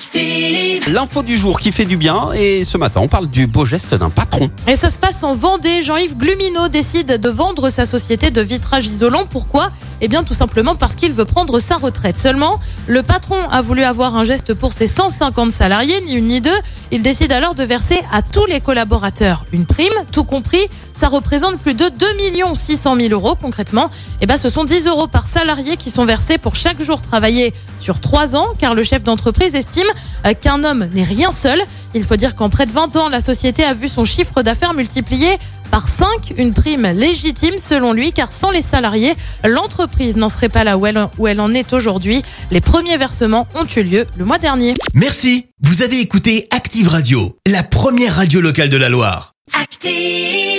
Active. L'info du jour qui fait du bien et ce matin on parle du beau geste d'un patron. Et ça se passe en Vendée. Jean-Yves Glumino décide de vendre sa société de vitrage isolant. Pourquoi? Eh bien tout simplement parce qu'il veut prendre sa retraite. Seulement, le patron a voulu avoir un geste pour ses 150 salariés, ni une ni deux. Il décide alors de verser à tous les collaborateurs une prime, tout compris. Ça représente plus de 2 600 000 euros concrètement. Eh ben, ce sont 10 euros par salarié qui sont versés pour chaque jour travaillé sur 3 ans, car le chef d'entreprise estime qu'un homme n'est rien seul. Il faut dire qu'en près de 20 ans, la société a vu son chiffre d'affaires multiplié par 5, une prime légitime selon lui, car sans les salariés, l'entreprise n'en serait pas là où elle, où elle en est aujourd'hui. Les premiers versements ont eu lieu le mois dernier. Merci, vous avez écouté Active Radio, la première radio locale de la Loire. Active.